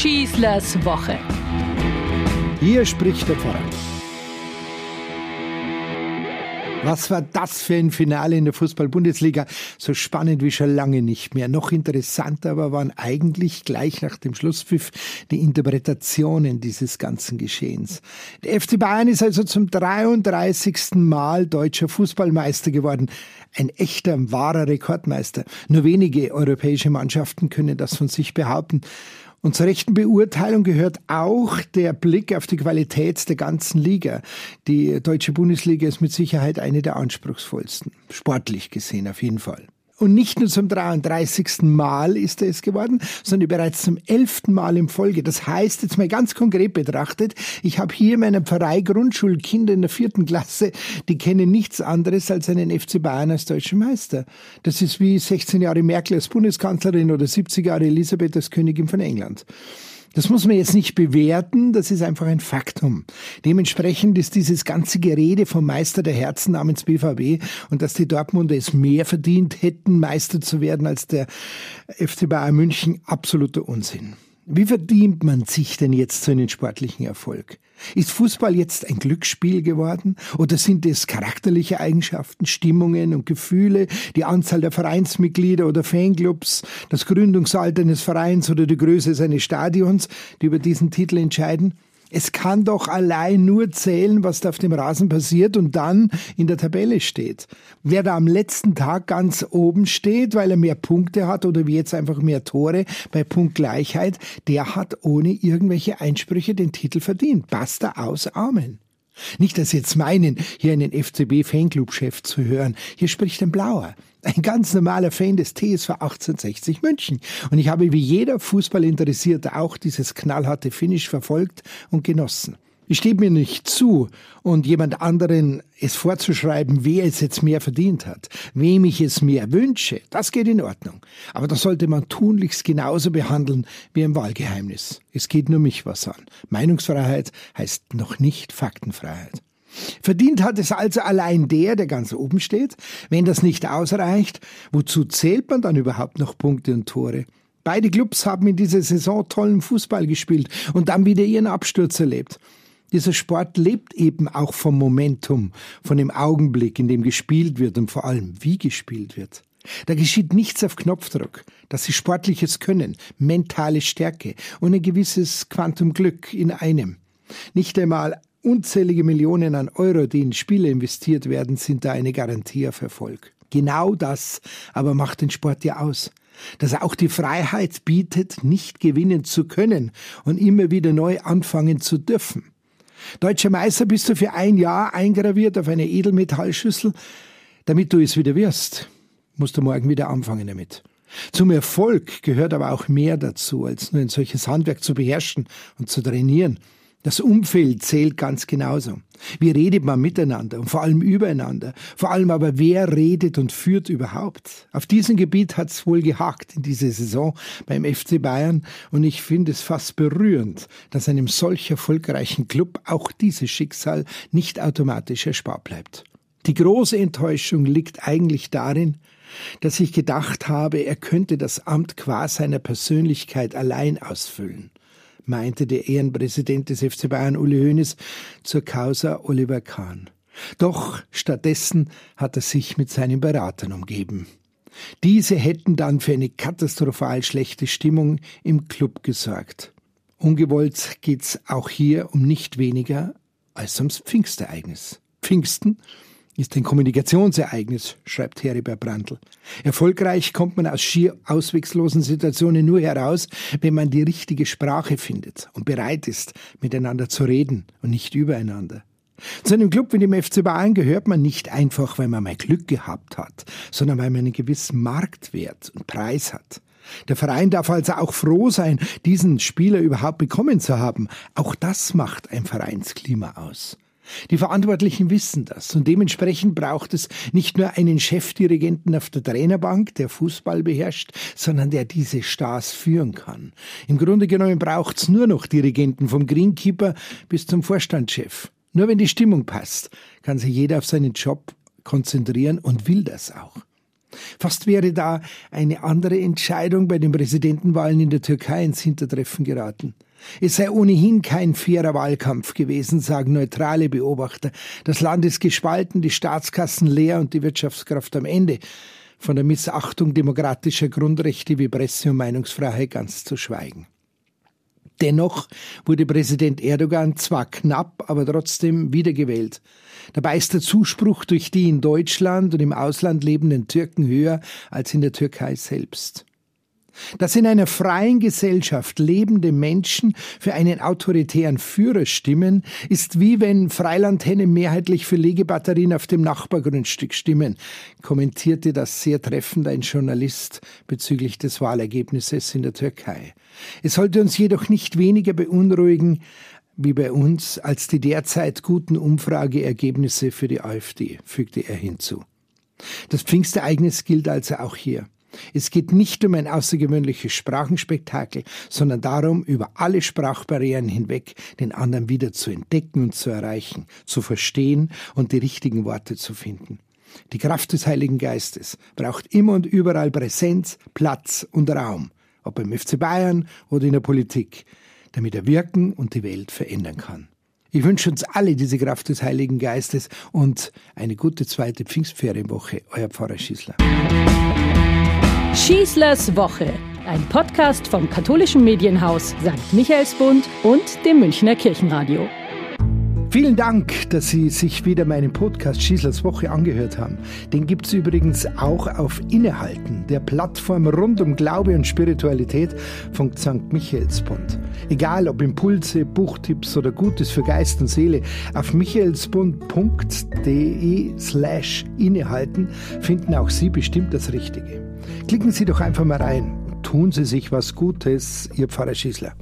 Schießlers Woche. Hier spricht der Pfarrer. Was war das für ein Finale in der Fußball-Bundesliga? So spannend wie schon lange nicht mehr. Noch interessanter aber waren eigentlich gleich nach dem Schlusspfiff die Interpretationen dieses ganzen Geschehens. Der FC Bayern ist also zum 33. Mal deutscher Fußballmeister geworden. Ein echter, wahrer Rekordmeister. Nur wenige europäische Mannschaften können das von sich behaupten. Und zur rechten Beurteilung gehört auch der Blick auf die Qualität der ganzen Liga. Die deutsche Bundesliga ist mit Sicherheit eine der anspruchsvollsten, sportlich gesehen auf jeden Fall. Und nicht nur zum 33. Mal ist er es geworden, sondern bereits zum 11. Mal in Folge. Das heißt, jetzt mal ganz konkret betrachtet, ich habe hier in meiner Pfarrei Grundschulkinder in der vierten Klasse, die kennen nichts anderes als einen FC Bayern als deutschen Meister. Das ist wie 16 Jahre Merkel als Bundeskanzlerin oder 70 Jahre Elisabeth als Königin von England. Das muss man jetzt nicht bewerten, das ist einfach ein Faktum. Dementsprechend ist dieses ganze Gerede vom Meister der Herzen namens BVB und dass die Dortmunder es mehr verdient hätten, Meister zu werden als der FC Bayern München, absoluter Unsinn. Wie verdient man sich denn jetzt so einen sportlichen Erfolg? Ist Fußball jetzt ein Glücksspiel geworden? Oder sind es charakterliche Eigenschaften, Stimmungen und Gefühle, die Anzahl der Vereinsmitglieder oder Fanclubs, das Gründungsalter eines Vereins oder die Größe seines Stadions, die über diesen Titel entscheiden? Es kann doch allein nur zählen, was da auf dem Rasen passiert und dann in der Tabelle steht. Wer da am letzten Tag ganz oben steht, weil er mehr Punkte hat oder wie jetzt einfach mehr Tore bei Punktgleichheit, der hat ohne irgendwelche Einsprüche den Titel verdient. Basta aus, Amen. Nicht, dass Sie jetzt meinen, hier einen FCB-Fanclub-Chef zu hören. Hier spricht ein Blauer. Ein ganz normaler Fan des TSV 1860 München. Und ich habe wie jeder Fußballinteressierte auch dieses knallharte Finish verfolgt und genossen. Ich stehe mir nicht zu, und jemand anderen es vorzuschreiben, wer es jetzt mehr verdient hat, wem ich es mehr wünsche, das geht in Ordnung. Aber das sollte man tunlichst genauso behandeln wie ein Wahlgeheimnis. Es geht nur mich was an. Meinungsfreiheit heißt noch nicht Faktenfreiheit. Verdient hat es also allein der, der ganz oben steht. Wenn das nicht ausreicht, wozu zählt man dann überhaupt noch Punkte und Tore? Beide Clubs haben in dieser Saison tollen Fußball gespielt und dann wieder ihren Absturz erlebt. Dieser Sport lebt eben auch vom Momentum, von dem Augenblick, in dem gespielt wird und vor allem wie gespielt wird. Da geschieht nichts auf Knopfdruck. Das ist sportliches Können, mentale Stärke und ein gewisses Quantum Glück in einem. Nicht einmal unzählige Millionen an Euro, die in Spiele investiert werden, sind da eine Garantie auf Erfolg. Genau das aber macht den Sport ja aus. Dass er auch die Freiheit bietet, nicht gewinnen zu können und immer wieder neu anfangen zu dürfen. Deutscher Meister bist du für ein Jahr eingraviert auf eine Edelmetallschüssel. Damit du es wieder wirst, musst du morgen wieder anfangen damit. Zum Erfolg gehört aber auch mehr dazu, als nur ein solches Handwerk zu beherrschen und zu trainieren. Das Umfeld zählt ganz genauso. Wie redet man miteinander und vor allem übereinander? Vor allem aber, wer redet und führt überhaupt? Auf diesem Gebiet hat es wohl gehakt in dieser Saison beim FC Bayern und ich finde es fast berührend, dass einem solch erfolgreichen Club auch dieses Schicksal nicht automatisch erspart bleibt. Die große Enttäuschung liegt eigentlich darin, dass ich gedacht habe, er könnte das Amt qua seiner Persönlichkeit allein ausfüllen meinte der Ehrenpräsident des FC Bayern Uli Hoeneß zur Causa Oliver Kahn. Doch stattdessen hat er sich mit seinen Beratern umgeben. Diese hätten dann für eine katastrophal schlechte Stimmung im Club gesorgt. Ungewollt geht's auch hier um nicht weniger als ums Pfingstereignis. Pfingsten ist ein Kommunikationsereignis, schreibt Heribert Brandl. Erfolgreich kommt man aus schier auswegslosen Situationen nur heraus, wenn man die richtige Sprache findet und bereit ist, miteinander zu reden und nicht übereinander. Zu einem Club wie dem FC Bayern gehört man nicht einfach, weil man mal Glück gehabt hat, sondern weil man einen gewissen Marktwert und Preis hat. Der Verein darf also auch froh sein, diesen Spieler überhaupt bekommen zu haben. Auch das macht ein Vereinsklima aus. Die Verantwortlichen wissen das und dementsprechend braucht es nicht nur einen Chefdirigenten auf der Trainerbank, der Fußball beherrscht, sondern der diese Stars führen kann. Im Grunde genommen braucht es nur noch Dirigenten vom Greenkeeper bis zum Vorstandschef. Nur wenn die Stimmung passt, kann sich jeder auf seinen Job konzentrieren und will das auch. Fast wäre da eine andere Entscheidung bei den Präsidentenwahlen in der Türkei ins Hintertreffen geraten. Es sei ohnehin kein fairer Wahlkampf gewesen, sagen neutrale Beobachter. Das Land ist gespalten, die Staatskassen leer und die Wirtschaftskraft am Ende. Von der Missachtung demokratischer Grundrechte wie Presse- und Meinungsfreiheit ganz zu schweigen. Dennoch wurde Präsident Erdogan zwar knapp, aber trotzdem wiedergewählt. Dabei ist der Zuspruch durch die in Deutschland und im Ausland lebenden Türken höher als in der Türkei selbst. Dass in einer freien Gesellschaft lebende Menschen für einen autoritären Führer stimmen, ist wie wenn Freilandhennen mehrheitlich für Legebatterien auf dem Nachbargrundstück stimmen, kommentierte das sehr treffend ein Journalist bezüglich des Wahlergebnisses in der Türkei. Es sollte uns jedoch nicht weniger beunruhigen, wie bei uns, als die derzeit guten Umfrageergebnisse für die AfD, fügte er hinzu. Das Pfingstereignis gilt also auch hier. Es geht nicht um ein außergewöhnliches Sprachenspektakel, sondern darum, über alle Sprachbarrieren hinweg den anderen wieder zu entdecken und zu erreichen, zu verstehen und die richtigen Worte zu finden. Die Kraft des Heiligen Geistes braucht immer und überall Präsenz, Platz und Raum, ob im FC Bayern oder in der Politik, damit er wirken und die Welt verändern kann. Ich wünsche uns alle diese Kraft des Heiligen Geistes und eine gute zweite Pfingstferienwoche. Euer Pfarrer Schießler. Schießlers Woche, ein Podcast vom katholischen Medienhaus St. Michaelsbund und dem Münchner Kirchenradio. Vielen Dank, dass Sie sich wieder meinen Podcast Schießlers Woche angehört haben. Den gibt es übrigens auch auf Innehalten, der Plattform rund um Glaube und Spiritualität von St. Michaelsbund. Egal ob Impulse, Buchtipps oder Gutes für Geist und Seele, auf michaelsbund.de slash innehalten finden auch Sie bestimmt das Richtige. Klicken Sie doch einfach mal rein. Tun Sie sich was Gutes, Ihr Pfarrer Schießler.